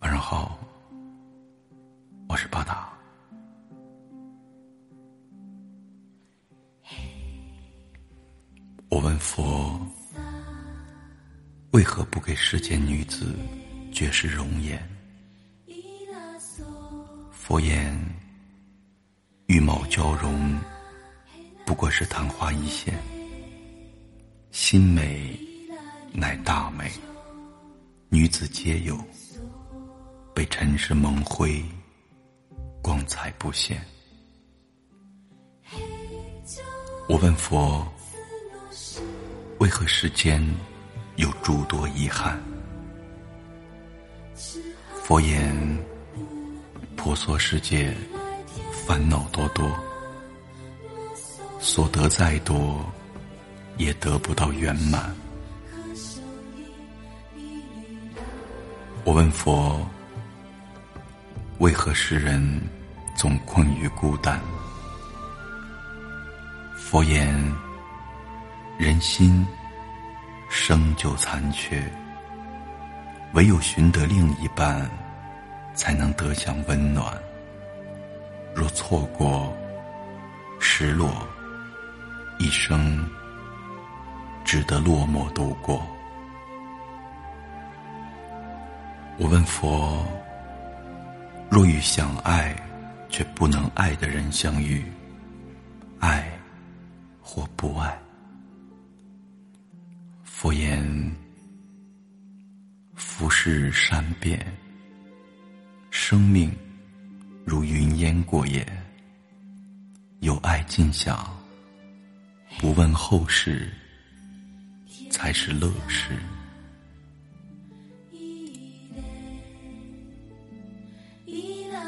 晚上好，我是巴达。我问佛，为何不给世间女子绝世容颜？佛言：玉貌娇容，不过是昙花一现；心美，乃大美。女子皆有，被尘世蒙灰，光彩不现。我问佛，为何世间有诸多遗憾？佛言：婆娑世界，烦恼多多，所得再多，也得不到圆满。我问佛：为何世人总困于孤单？佛言：人心生就残缺，唯有寻得另一半，才能得享温暖。若错过、失落，一生只得落寞度过。我问佛：若与想爱却不能爱的人相遇，爱或不爱？佛言：浮世善变，生命如云烟过眼，有爱尽享，不问后事，才是乐事。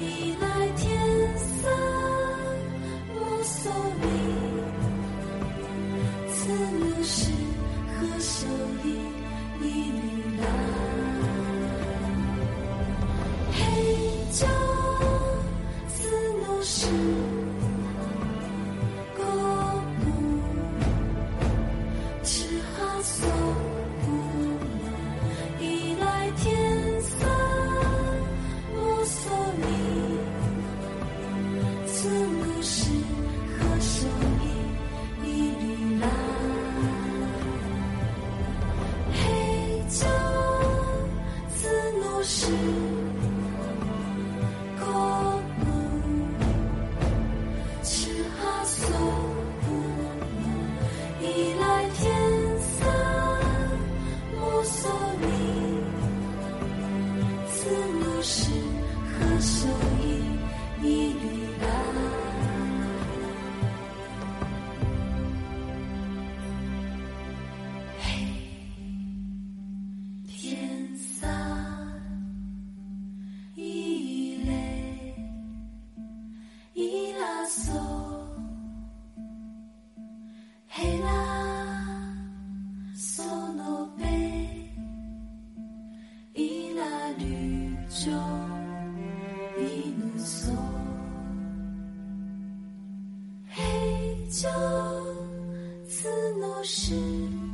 一来天色我送你是是。